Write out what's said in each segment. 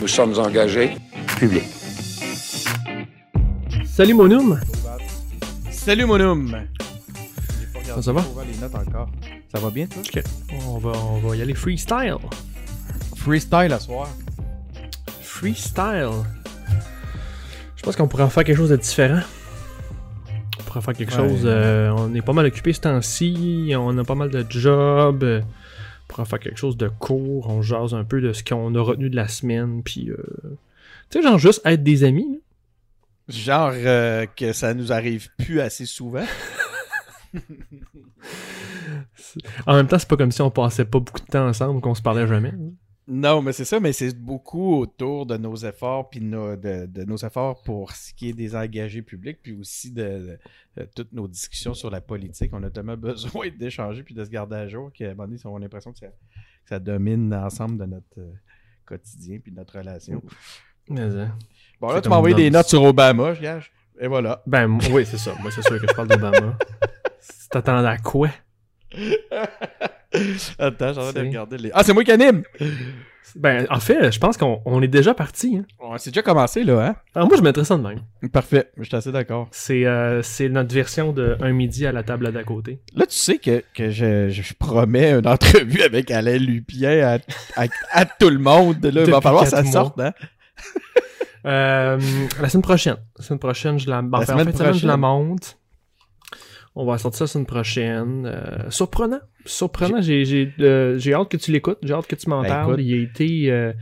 Nous sommes engagés. public. Salut mon homme. Salut mon homme! Ça va? les notes encore. Ça va bien, toi? Ok. On va, on va y aller freestyle. Freestyle à soir. Freestyle. Je pense qu'on pourrait en faire quelque chose de différent. On pourrait faire quelque Ouais. chose. euh, on est pas mal occupé ce temps-ci. On a pas mal de jobs. On pourrait faire quelque chose de court. On jase un peu de ce qu'on a retenu de la semaine. Puis, euh, tu sais, genre juste être des amis. là. Genre euh, que ça nous arrive plus assez souvent. En même temps, c'est pas comme si on passait pas beaucoup de temps ensemble, qu'on se parlait jamais. Non, mais c'est ça, mais c'est beaucoup autour de nos efforts, puis de, de nos efforts pour ce qui est des engagés publics, puis aussi de, de- de toutes nos discussions sur la politique. On a tellement besoin d'échanger puis de se garder à jour qu'à un moment donné, on a l'impression que ça, que ça domine l'ensemble de notre euh, quotidien puis de notre relation. Mais, euh, Bon, là, tu m'as envoyé des notes sur Obama, je gage. Et voilà. Ben, oui, c'est ça. Moi, c'est sûr que je parle d'Obama. Tu t'attendais à quoi? Attends, j'ai envie de C'est- regarder les. Ah, c'est moi qui anime! Ben, en fait, je pense qu'on on est déjà parti. Hein. On s'est déjà commencé, là, hein? Alors, moi, je mettrais ça de même. Parfait, je suis assez d'accord. C'est euh, c'est notre version de un midi à la table d'à côté. Là, tu sais que, que je, je promets une entrevue avec Alain Lupien à, à, à tout le monde. Là, il va falloir que ça sorte, hein? Euh, la semaine prochaine. La semaine prochaine, je la, ben, en fait, en semaine fin de semaine, je la prochaine. monte. On va sortir ça la semaine prochaine. Euh, surprenant. Surprenant. J'ai j'ai, euh, j'ai hâte que tu l'écoutes. J'ai hâte que tu m'en Ben, parles. écoute. Il a été, euh,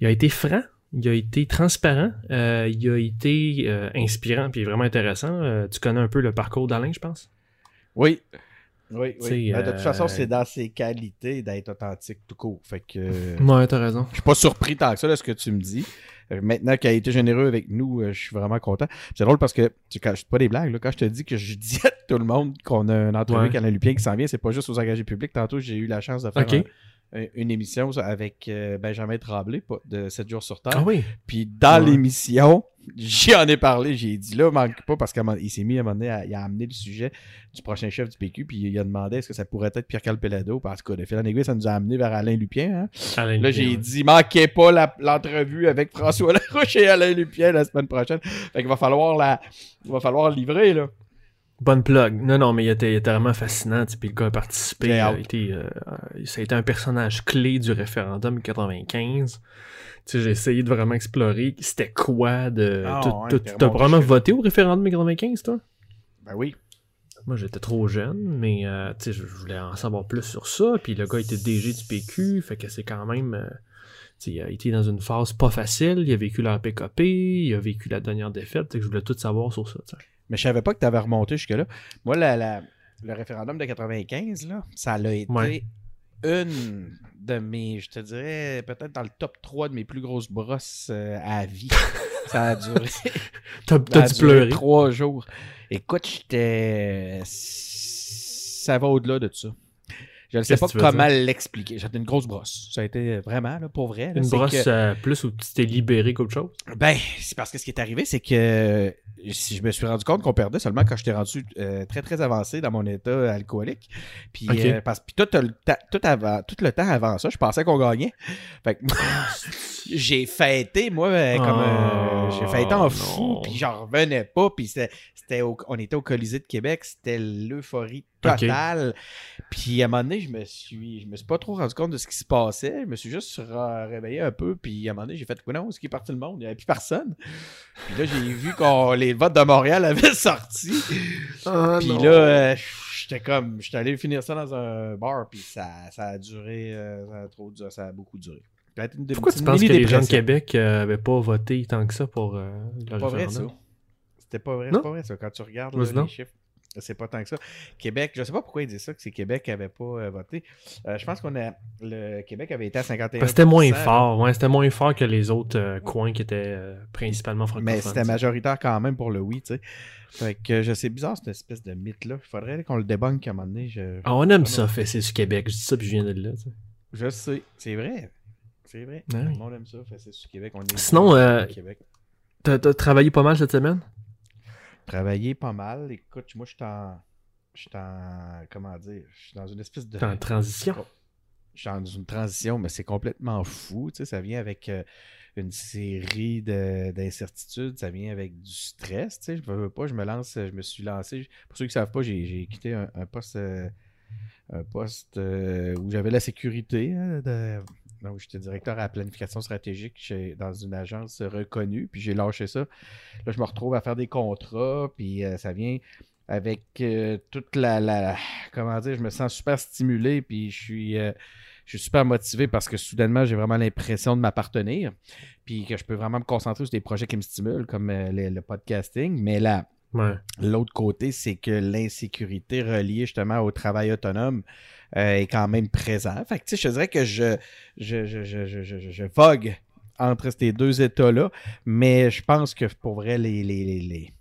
il a été franc. Il a été transparent. euh, il a été euh, inspirant puis vraiment intéressant. Euh, tu connais un peu le parcours d'Alain, je pense? Oui. Oui, oui. Ben, de euh, toute façon, c'est dans ses qualités d'être authentique tout court. Fait que euh, Ouais, t'as raison. je suis pas surpris tant que ça de ce que tu me dis. Euh, maintenant qu'il a été généreux avec nous, euh, je suis vraiment content. C'est drôle parce que, quand je pas des blagues, là, quand je te dis que je dis à tout le monde qu'on a une entrevue Ouais. avec Alain Lupien qui s'en vient, c'est pas juste aux engagés publics. Tantôt, j'ai eu la chance de faire un- un- une émission avec euh, Benjamin Tremblay de 7 jours sur Terre. Ah oui. Puis dans Ouais. l'émission, j'en ai parlé, j'ai dit là, manque pas parce qu'il s'est mis à un moment donné, à- il a amené le sujet du prochain chef du PQ, puis il a demandé est-ce que ça pourrait être Pierre-Carl Pelado, parce que de fil en aiguille, ça nous a amené vers Alain Lupien. hein. Alain Là, j'ai ouais. dit manquez pas l'entrevue avec François Larouche et Alain Lupien la semaine prochaine. Fait qu'il va falloir la. Il va falloir livrer, là. Bonne plug. Non, non, mais il était, il était vraiment fascinant. Puis le gars a participé. Il a hâte. été, euh, euh, ça a été un personnage clé du référendum 95. Tu sais, j'ai essayé de vraiment explorer c'était quoi de. Ah, tu- remonté vraiment voté au référendum 95, toi? Ben oui. Moi, j'étais trop jeune, mais euh, tu sais, je voulais en savoir plus sur ça. Puis le gars était DG du PQ, fait que c'est quand même. euh, il a été dans une phase pas facile. Il a vécu la PKP, il a vécu la dernière défaite. que je voulais tout savoir sur ça. Mais je savais pas que tu avais remonté jusque-là. Moi, la, la- le référendum de 95, là, ça l'a été Ouais. une de mes, je te dirais, peut-être dans le top 3 de mes plus grosses brosses euh, à vie. ça a duré, T'as dû pleurer. trois jours. Écoute, j'étais... Ça va au-delà de ça. Je ne sais pas comment l'expliquer. J'étais une grosse brosse. Ça a été vraiment, là, pour vrai. là, Une brosse que- euh, plus où tu t'es libéré qu'autre chose? ben, c'est parce que ce qui est arrivé, c'est que si je me suis rendu compte qu'on perdait seulement quand j'étais rendu euh, très très avancé dans mon état alcoolique. Puis euh, parce puis tout, le tout avant tout le temps avant ça, je pensais qu'on gagnait. Fait que j'ai fêté moi euh, comme euh, j'ai fêté en Oh, fou, puis j'en revenais pas, puis c'était on était au Colisée de Québec, c'était l'euphorie totale. Puis à un moment donné, je me suis je me suis pas trop rendu compte de ce qui se passait, je me suis juste réveillé un peu, puis à un moment donné, j'ai fait quoi non, est-ce qui est parti le monde, il y avait plus personne. Puis là, j'ai vu que les votes de Montréal avaient sorti. Ah, Puis là, euh, j'étais comme, j'étais allé finir ça dans un bar, puis ça, ça a duré, euh, ça a trop duré, ça a beaucoup duré. Une- Pourquoi une tu penses que les gens de. Québec euh, avaient pas voté tant que ça pour euh, le C'est pas vrai, ça. référendum? C'était pas vrai, c'est pas vrai, ça. Quand tu regardes là, les chiffres, c'est pas tant que ça. Québec, je sais pas pourquoi ils disent ça, que c'est Québec qui avait pas euh, voté. Euh, je pense qu'on a, le Québec avait été à 51 Parce que c'était moins fort, ouais, c'était moins fort que les autres euh, coins qui étaient euh, principalement francophones. Mais c'était majoritaire quand même pour le oui, tu sais. Fait que je sais bizarre cette espèce de mythe-là. Il faudrait qu'on le débunk à un moment donné. Je, Ah, on aime ça, fait c'est du Québec. Je dis ça puis je viens de là. tu sais. je sais, c'est vrai. C'est vrai. Ah Le oui. monde aime ça, fait c'est sur Québec. On est Sinon, euh, Québec. T'as travaillé pas mal cette semaine? Travailler pas mal. Écoute, moi, je suis en. Je suis en. Comment dire Je suis dans une espèce de. En transition. je suis dans une transition, mais c'est complètement fou. Tu sais, ça vient avec euh, une série de- d'incertitudes, ça vient avec du stress. Tu sais, je veux pas, je me lance, je me suis lancé. Pour ceux qui ne savent pas, j'ai quitté un, un poste, euh, un poste euh, où j'avais la sécurité. hein, de- donc, j'étais directeur à la planification stratégique chez- dans une agence reconnue, puis j'ai lâché ça. Là, je me retrouve à faire des contrats, puis euh, ça vient avec euh, toute la, Comment dire, je me sens super stimulé, puis je suis, euh, je suis super motivé parce que soudainement, j'ai vraiment l'impression de m'appartenir, puis que je peux vraiment me concentrer sur des projets qui me stimulent, comme le, le podcasting. Mais là, Ouais. L'autre côté, c'est que l'insécurité reliée justement au travail autonome euh, est quand même présent. Fait que, tu sais, je te dirais que je, je, je, je, je, je, je vogue entre ces deux états-là, mais je pense que pour vrai, les, les,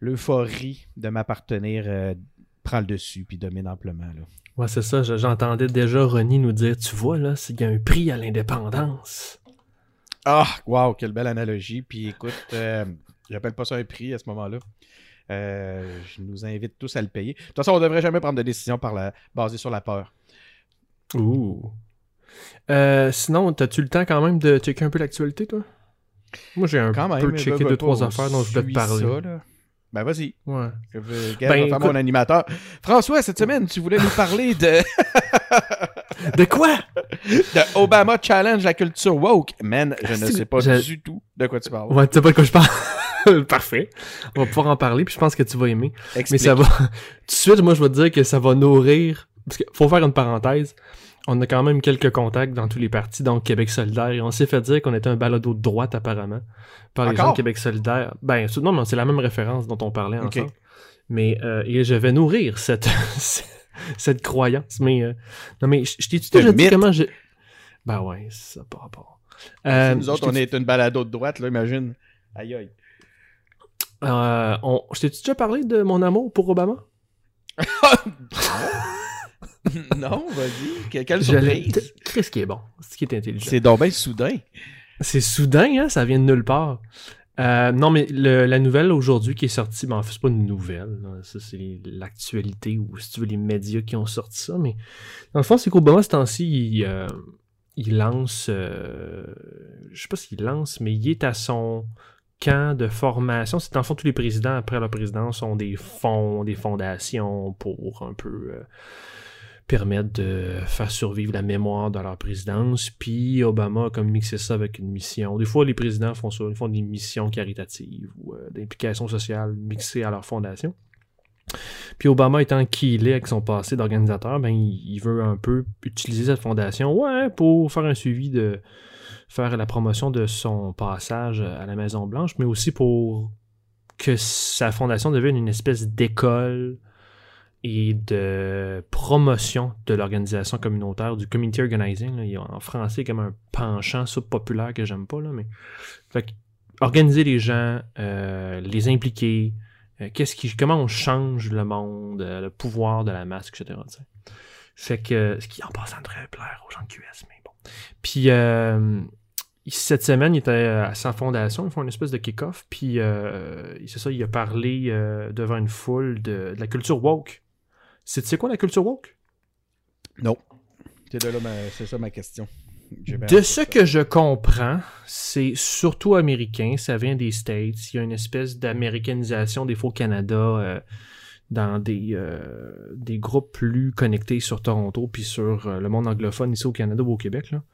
l'euphorie de m'appartenir euh, prend le dessus puis domine amplement. Là. Ouais, c'est ça. je- J'entendais déjà Ronnie nous dire, tu vois, là, il y a un prix à l'indépendance. Ah, wow, quelle belle analogie. Puis écoute, euh, j'appelle pas ça un prix à ce moment-là. Euh, je nous invite tous à le payer. De toute façon, on devrait jamais prendre de décision par la, basée sur la peur. Ouh. Euh, sinon, t'as-tu le temps quand même de checker un peu l'actualité, toi? Moi, j'ai un Quand même. peu mais checké veux, deux, trois affaires dont je voulais te parler. ça, là. Ben vas-y. Ouais. Je Ben, vais faire écoute- mon animateur. François, cette semaine, tu voulais nous parler de, De quoi? de Obama Challenge la culture woke. Man, je ne C'est- sais pas je- du tout de quoi tu parles. Ouais, tu sais pas de quoi je parle. Parfait. On va pouvoir en parler, puis je pense que tu vas aimer. Mais Explique. ça va. Tout de suite, moi, je vais te dire que ça va nourrir. Parce qu'il faut faire une parenthèse. On a quand même quelques contacts dans tous les partis, donc Québec solidaire, et on s'est fait dire qu'on était un balado de droite, apparemment, par les gens de Québec solidaire. Ben, non, mais c'est la même référence dont on parlait ensemble. Mais, euh, et je vais nourrir cette, cette croyance. Mais, euh, non, mais je je t'ai-tu C'est déjà dit comment j'ai. Ben ouais, ça par rapport. Euh, nous autres, je on t'ai- est une balado de droite, là, imagine. Aïe aïe. euh, on... Je t'ai-tu déjà parlé de mon amour pour Obama? non, vas-y. Que- Quelle Je surprise. Chris qui est bon. C'est qui est intelligent. C'est donc bien soudain. C'est soudain, hein? Ça vient de nulle part. Euh, non, mais la nouvelle aujourd'hui qui est sortie, ben en fait, c'est pas une nouvelle. Ça, c'est l'actualité ou, si tu veux, les médias qui ont sorti ça. Mais dans le fond, c'est qu'Obama, ce temps-ci, il, euh, il lance... euh, je sais pas s'il lance, mais il est à son camp de formation. C'est le fond, tous les présidents, après leur présidence, ont des fonds, des fondations pour un peu... permettre de faire survivre la mémoire de leur présidence. Puis Obama a comme mixé ça avec une mission. Des fois, les présidents font ça, ils font des missions caritatives ou euh, d'implication sociale mixées à leur fondation. Puis Obama étant qui il est avec son passé d'organisateur, ben il, il veut un peu utiliser cette fondation, ouais, pour faire un suivi de faire la promotion de son passage à la Maison Blanche, mais aussi pour que sa fondation devienne une espèce d'école et de promotion de l'organisation communautaire, du community organizing. en français comme un penchant subpopulaire que j'aime pas, là, mais. Fait organiser les gens, euh, les impliquer, euh, qu'est-ce qui, comment on change le monde, euh, le pouvoir de la masse, etc. Fait que, ce qui en passant devrait plaire aux gens de QS, mais bon. Puis, cette semaine, il était à sa fondation, ils font une espèce de kick-off, puis c'est ça, il a parlé devant une foule de la culture woke. C'est tu sais quoi la culture woke? Non. C'est de là ma- c'est ça ma question. De ce que je comprends, c'est surtout américain, ça vient des States. Il y a une espèce d'américanisation des faux Canada euh, dans des, euh, des groupes plus connectés sur Toronto puis sur euh, le monde anglophone ici au Canada ou au Québec. Là.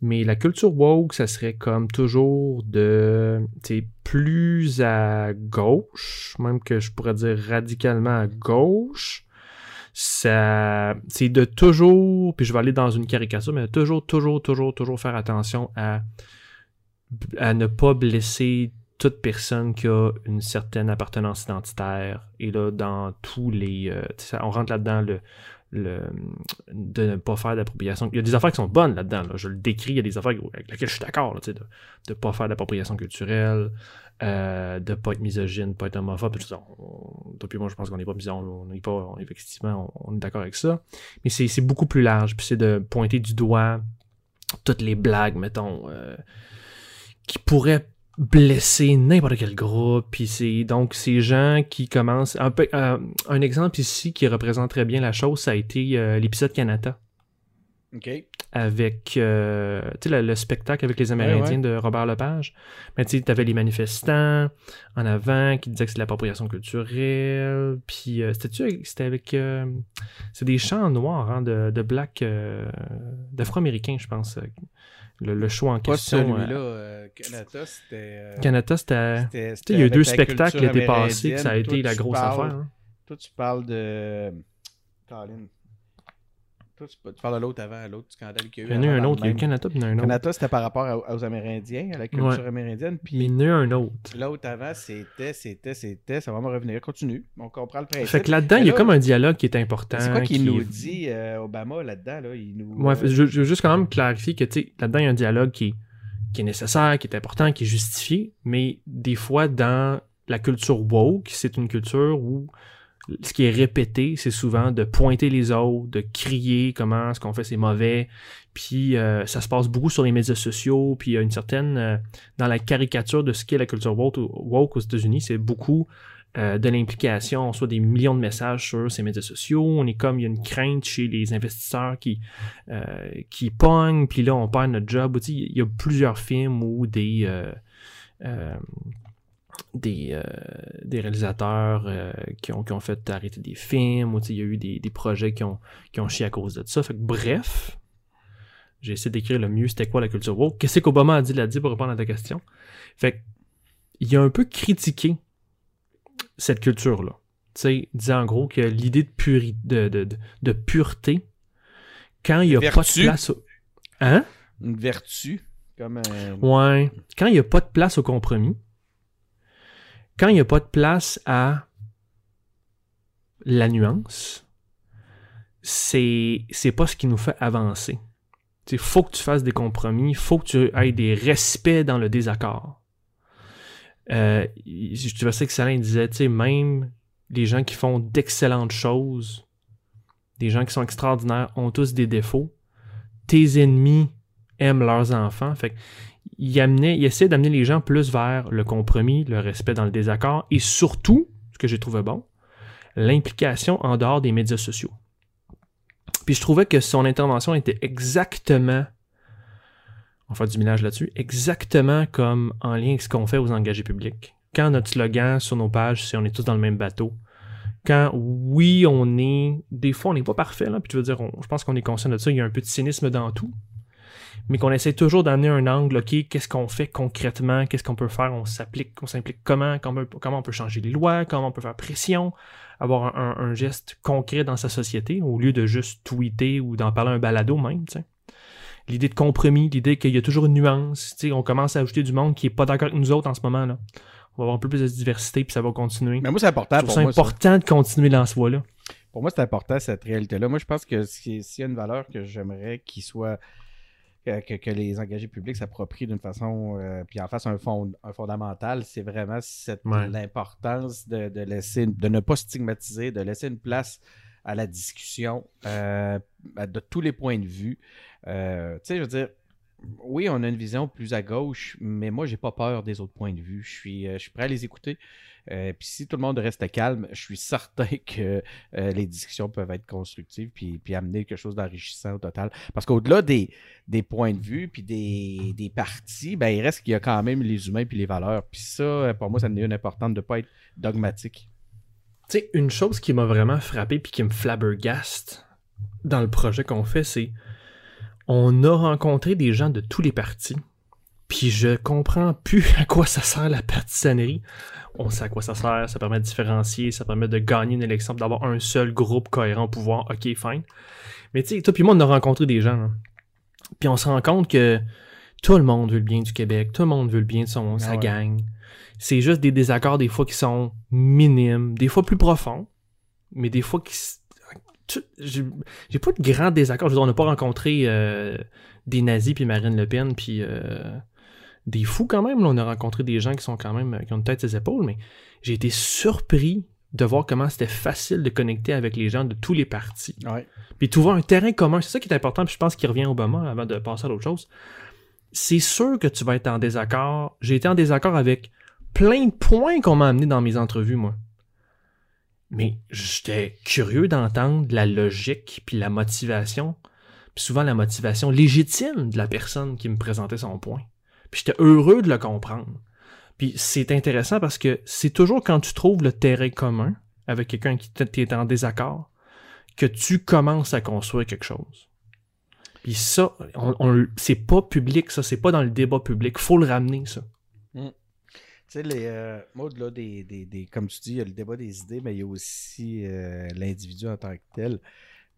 Mais la culture woke, ça serait comme toujours de plus à gauche, même que je pourrais dire radicalement à gauche c'est de toujours puis je vais aller dans une caricature mais toujours toujours toujours toujours faire attention à ne pas blesser toute personne qui a une certaine appartenance identitaire et là dans tous les euh, on rentre là-dedans le de ne pas faire d'appropriation. Il y a des affaires qui sont bonnes là-dedans. là. Je le décris, il y a des affaires avec lesquelles je suis d'accord. De ne pas faire d'appropriation culturelle, euh, de pas être misogyne, pas être homophobe. Tout ça. On, puis moi, je pense qu'on n'est pas misogyne. On n'est pas, effectivement, on, est d'accord avec ça. Mais c'est beaucoup plus large. Puis c'est de pointer du doigt toutes les blagues, mettons, euh, qui pourraient blesser n'importe quel groupe. Puis c'est donc ces gens qui commencent. Un, euh, exemple ici qui représente très bien la chose, ça a été euh, l'épisode Canada. OK. Avec euh, tu sais, le, le spectacle avec les Amérindiens de Robert Lepage. Mais tu avais les manifestants en avant qui disaient que c'est de l'appropriation culturelle. Puis euh, c'était-tu c'était avec. euh, c'est des chants noirs hein, de, de black. euh, d'afro-américains, je pense. euh, Le, le show en Pas question. celui-là. Canada, c'était. euh, Canada, c'était. c'était- Tu c'était sais, il y a eu deux spectacles étaient passés, que ça a été Toi, la tu grosse parles- affaire. hein. Toi, tu parles de. Colin. Tu, parles de l'autre avant, l'autre scandale qu'il y a eu. Il y en a un autre, il y a eu. Canada, puis il y en a un autre. Canada, c'était par rapport à- aux Amérindiens, à la culture Ouais. amérindienne. Mais Puis il y en a eu un autre. l'autre avant, c'était, c'était, c'était. Ça va me revenir. Continue. On comprend le principe. Fait que là-dedans, il y a comme un dialogue qui est important. C'est quoi qu'il qui nous dit, euh, Obama, là-dedans? Là? Il nous, Ouais, euh, je, je veux juste quand même clarifier que, tu sais, là-dedans, il y a un dialogue qui est, qui est nécessaire, qui est important, qui est justifié, mais des fois, dans la culture woke, c'est une culture où ce qui est répété, c'est souvent de pointer les autres, de crier comment ce qu'on fait c'est mauvais, puis euh, ça se passe beaucoup sur les médias sociaux, puis il y a une certaine, euh, dans la caricature de ce qu'est la culture woke, aux États-Unis, c'est beaucoup euh, de l'implication, on reçoit des millions de messages sur ces médias sociaux, on est comme, il y a une crainte chez les investisseurs qui, qui pognent, puis là on perd notre job. Il y a plusieurs films où des, des, euh, des réalisateurs euh, qui, ont, qui ont fait arrêter des films, ou il y a eu des, des projets qui ont, qui ont chié à cause de ça. Fait que, bref, j'ai essayé d'écrire le mieux c'était quoi la culture woke. Qu'est-ce qu'Obama a dit là-dessus pour répondre à ta question? Fait que, il a un peu critiqué cette culture-là. Tu sais, disant en gros que l'idée de, puri- de, de, pureté, quand il n'y a pas de place au... Hein? Une vertu. Comme un. Ouais. Quand il n'y a pas de place au compromis, quand il n'y a pas de place à la nuance, c'est c'est pas ce qui nous fait avancer. Il faut que tu fasses des compromis, faut que tu aies des respects dans le désaccord. Euh, je ça excellent, il disait, tu sais, même les gens qui font d'excellentes choses, des gens qui sont extraordinaires, ont tous des défauts. Tes ennemis aiment leurs enfants. Fait que il, amenait, il essaie d'amener les gens plus vers le compromis, le respect dans le désaccord et surtout, ce que j'ai trouvé bon, l'implication en dehors des médias sociaux. Puis je trouvais que son intervention était exactement, on faire du ménage là-dessus, exactement comme en lien avec ce qu'on fait aux engagés publics. Quand notre slogan sur nos pages, c'est on est tous dans le même bateau. Quand, oui, on est, des fois, on n'est pas parfait, puis tu veux dire, je pense qu'on est conscient de ça, il y a un peu de cynisme dans tout mais qu'on essaie toujours d'amener un angle, ok, qu'est-ce qu'on fait concrètement, qu'est-ce qu'on peut faire, on s'applique, on s'implique comment, comment, comment on peut changer les lois, comment on peut faire pression, avoir un, un- un geste concret dans sa société, au lieu de juste tweeter ou d'en parler un balado même, tu sais. L'idée de compromis, l'idée qu'il y a toujours une nuance, tu sais, on commence à ajouter du monde qui est pas d'accord avec nous autres en ce moment, là. On va avoir un peu plus de diversité, puis ça va continuer. Mais moi, c'est important pour ça moi. ça. important de continuer dans ce voie-là. Pour moi, c'est important cette réalité-là. Moi, je pense que si- s'il y a une valeur que j'aimerais qu'il soit. Que, les engagés publics s'approprient d'une façon, euh, puis en fassent un, fond, un fondamental, c'est vraiment cette Ouais. l'importance de, de laisser, de ne pas stigmatiser, de laisser une place à la discussion euh, de tous les points de vue. Euh, tu sais, je veux dire, oui, on a une vision plus à gauche, mais moi, j'ai pas peur des autres points de vue. Je suis, euh, je suis prêt à les écouter. Euh, puis si tout le monde reste calme, je suis certain que euh, les discussions peuvent être constructives puis, amener quelque chose d'enrichissant au total. Parce qu'au-delà des, des points de vue puis des, des partis, ben, il reste qu'il y a quand même les humains puis les valeurs. Puis ça, pour moi, ça n'est une importante de ne pas être dogmatique. Tu sais, une chose qui m'a vraiment frappé puis qui me flabbergaste dans le projet qu'on fait, c'est on a rencontré des gens de tous les partis. Puis je comprends plus à quoi ça sert la partisanerie. On sait à quoi ça sert, ça permet de différencier, ça permet de gagner une élection, d'avoir un seul groupe cohérent au pouvoir, ok, fine. Mais tu sais, toi puis moi, on a rencontré des gens. là. Puis on se rend compte que tout le monde veut le bien du Québec, tout le monde veut le bien de son, sa ouais. gang. C'est juste des désaccords des fois qui sont minimes, des fois plus profonds, mais des fois qui... J'ai pas de grands désaccords. Je veux dire, on n'a pas rencontré euh, des nazis puis Marine Le Pen puis euh, des fous quand même. là. On a rencontré des gens qui sont quand même qui ont une tête ses épaules, mais j'ai été surpris de voir comment c'était facile de connecter avec les gens de tous les partis. Ouais. Puis trouver un terrain commun, c'est ça qui est important, puis je pense qu'il revient au Obama avant de passer à l'autre chose. C'est sûr que tu vas être en désaccord. J'ai été en désaccord avec plein de points qu'on m'a amené dans mes entrevues, moi. Mais j'étais curieux d'entendre la logique puis la motivation. puis souvent la motivation légitime de la personne qui me présentait son point. Puis j'étais heureux de le comprendre. Puis c'est intéressant parce que c'est toujours quand tu trouves le terrain commun avec quelqu'un qui est en désaccord que tu commences à construire quelque chose. Puis ça, on, c'est pas public, ça, c'est pas dans le débat public. Faut le ramener, ça. Tu sais, les euh, là, des, des, comme tu dis, il y a le débat des idées, mais il y a aussi euh, l'individu en tant que tel.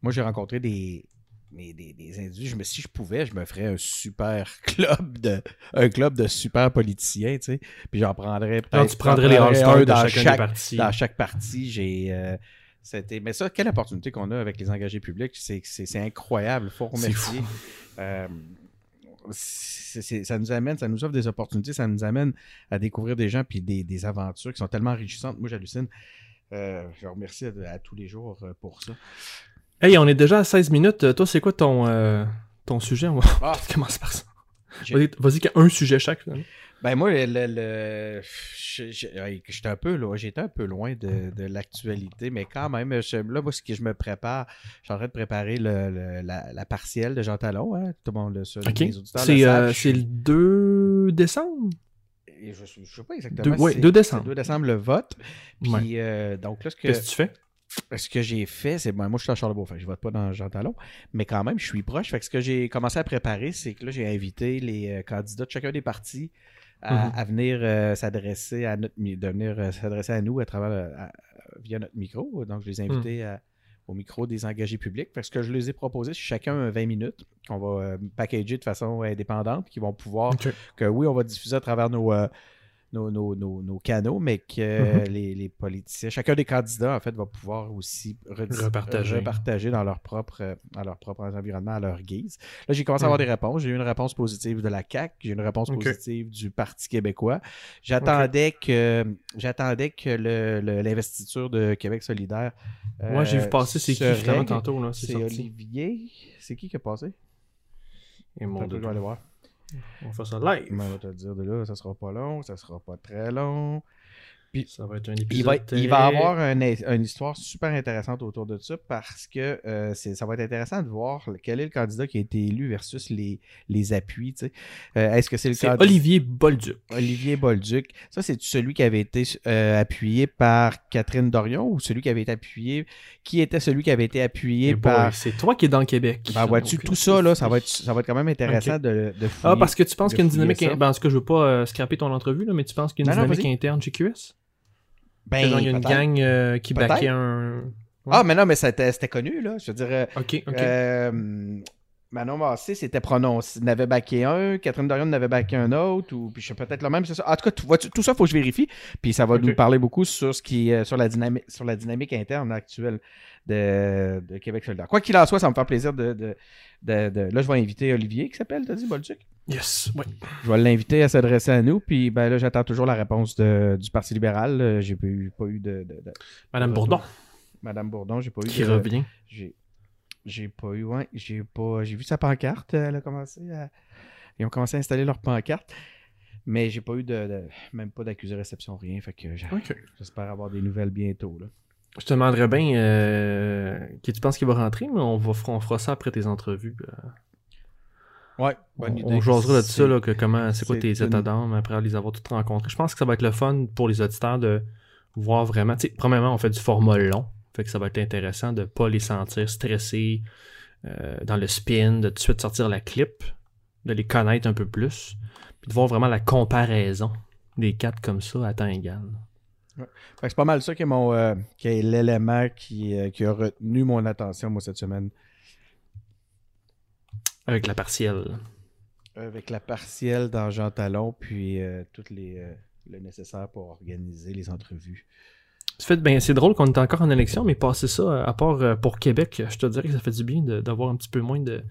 Moi, j'ai rencontré des, mais des, des individus. Je me, si je pouvais, je me ferais un super club de un club de super politiciens, tu sais. Puis j'en prendrais peut-être. tu prendrais les all dans chaque partie. Dans chaque partie, j'ai. Euh, c'était... Mais ça, quelle opportunité qu'on a avec les engagés publics. C'est, c'est, incroyable. Il faut remercier. Euh, ça nous amène, ça nous offre des opportunités, ça nous amène à découvrir des gens puis des, des aventures qui sont tellement enrichissantes. Moi, j'hallucine. Euh, je remercie à, tous les jours pour ça. Hey, on est déjà à 16 minutes. Euh, toi, c'est quoi ton, euh, ton sujet? On va ah. commencer par ça. Vas-y, vas-y, un sujet chaque. Ben moi, le, le, j'étais un peu là, j'étais un peu loin de, de l'actualité, mais quand même, là, moi, ce que je me prépare, je suis en train de préparer le, la, la, partielle de Jean Talon, hein, tout le monde le sait. C'est, euh, c'est le 2 décembre? je, ne sais pas exactement. Oui, 2 décembre. 2 décembre, le vote. Puis, euh, donc là, ce que... Qu'est-ce que tu fais? ce que j'ai fait, c'est. Ben, moi, je suis à Charlebourg, je vote pas dans Jean Talon, mais quand même, je suis proche. Fait que ce que j'ai commencé à préparer, c'est que là, j'ai invité les euh, candidats de chacun des partis à, mhm. venir euh, s'adresser à notre de venir euh, s'adresser à nous à travers via notre micro. Donc, je les ai mhm. invités au micro des engagés publics. Fait que ce que je les ai proposé, c'est chacun 20 minutes qu'on va packager de façon indépendante, qui vont pouvoir que oui, on va diffuser à travers nos nos, canaux, mais que mhm. les, politiciens, chacun des candidats, en fait, va pouvoir aussi repartager, dans, leur propre, dans leur propre environnement à leur guise. Là, j'ai commencé à avoir des réponses. J'ai eu une réponse positive de la CAC, j'ai eu une réponse positive du Parti québécois. J'attendais que j'attendais que l'investiture de Québec solidaire. Moi, j'ai vu passer, c'est qui justement tantôt. C'est Olivier. C'est qui qui a passé? Et mon je vais aller voir. On va faire ça live. on va te dire de là, ça sera pas long, ça sera pas très long ça va être un épisode. Il va, il va avoir une histoire super intéressante autour de ça parce que euh, ça va être intéressant de voir quel est le candidat qui a été élu versus les, les appuis. Euh, est-ce que c'est le candidat. Olivier Bolduc. Olivier Bolduc. Ça, c'est celui qui avait été euh, appuyé par Catherine Dorion ou celui qui avait été appuyé. Qui était celui qui avait été appuyé par. C'est toi qui es dans le Québec. Ben, vois-tu, tout ça, là, ça va être, ça va être quand même intéressant de, de Ah, parce que tu penses qu'il y a une dynamique. Ben, en tout cas, je veux pas scraper ton entrevue, là, mais tu penses qu'il y a une dynamique interne chez QS? Ben, il y a une gang euh, qui backait un. Ah, mais non, mais c'était connu, là. Je veux dire. Ok, ok. Euh, Manon Massé c'était prononcé. N'avait backé un, Catherine Dorion n'avait backé un autre, ou puis je peut-être le même, c'est ça. En tout cas, tout, tout ça, il faut que je vérifie. Puis ça va nous parler beaucoup sur ce qui sur la dynamique, sur la dynamique interne actuelle de, de Québec solidaire. Quoi qu'il en soit, ça me fait plaisir de, de, de, Là, je vais inviter Olivier, qui s'appelle, t'as dit, Bolduc? Yes, oui. Je vais l'inviter à s'adresser à nous, puis ben là, j'attends toujours la réponse du Parti libéral. J'ai pas eu, pas eu de, Madame Bourdon. Madame Bourdon, j'ai pas eu Qui revient. J'ai, j'ai pas eu, ouais, j'ai pas... J'ai vu sa pancarte, elle a commencé à... Ils ont commencé à installer leur pancarte. Mais j'ai pas eu de, même pas d'accusé réception, rien. Fait que j'espère avoir des nouvelles bientôt. Là. Je te demanderais bien euh, qui tu penses qu'il va rentrer, mais on, va, on fera ça après tes entrevues. Euh. Ouais, bonne idée. On jouera là-dessus, là, que comment, c'est quoi tes états d'âme après les avoir toutes rencontrés. Je pense que ça va être le fun pour les auditeurs de voir vraiment. Premièrement, on fait du format long. Fait que ça va être intéressant de pas les sentir stressés euh, dans le spin, de tout de suite sortir la clip, de les connaître un peu plus, puis de voir vraiment la comparaison des quatre comme ça à temps égal. C'est pas mal ça qui est, mon, euh, qui est l'élément qui, euh, qui a retenu mon attention, moi, cette semaine. Avec la partielle. Avec la partielle dans Jean Talon, puis euh, tout les, le nécessaire pour organiser les entrevues. Fait, ben, c'est drôle qu'on est encore en élection, mais passer ça, à part pour Québec, je te dirais que ça fait du bien d'avoir un petit peu moins de.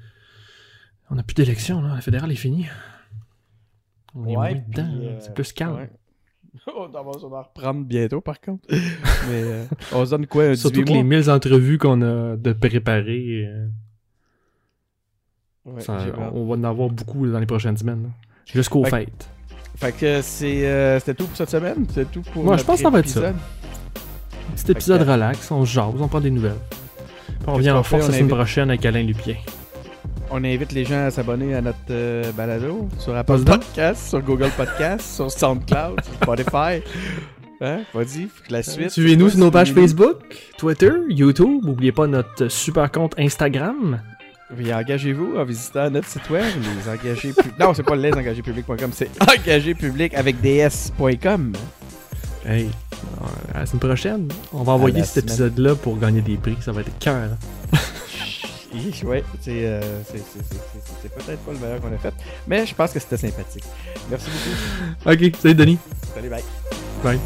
On n'a plus d'élection, là. La fédérale est finie. On est moins dedans. c'est plus calme. on va reprendre bientôt, par contre. Mais euh, on se donne quoi, un Surtout que les 1000 entrevues qu'on a de préparer, euh, on, va en avoir beaucoup dans les prochaines semaines. Jusqu'aux fêtes. Fait que c'est, euh, c'était tout pour cette semaine? C'est tout pour Moi, je pense que ça va être ça. Petit épisode relax, on se jase, on prend des nouvelles. on revient en force la semaine prochaine avec Alain Lupien. On invite les gens à s'abonner à notre euh, balado sur Apple. Podcast, sur Google Podcast, sur SoundCloud, sur Spotify. Hein? Vas-y, la suite. Suivez-nous sur nos pages. Facebook, Twitter, YouTube. N'oubliez pas notre super compte Instagram. Oui, engagez-vous en visitant notre site web, les engagés. Non, c'est pas lesengagéspublics.com, c'est engagéspublics avec ds.com. Hey, à la semaine prochaine, on va envoyer cet épisode-là pour gagner des prix. Ça va être cœur. Ouais, c'est euh, peut-être pas le meilleur qu'on a fait, mais je pense que c'était sympathique. Merci beaucoup. Ok, salut Denis. Salut, bye. Bye.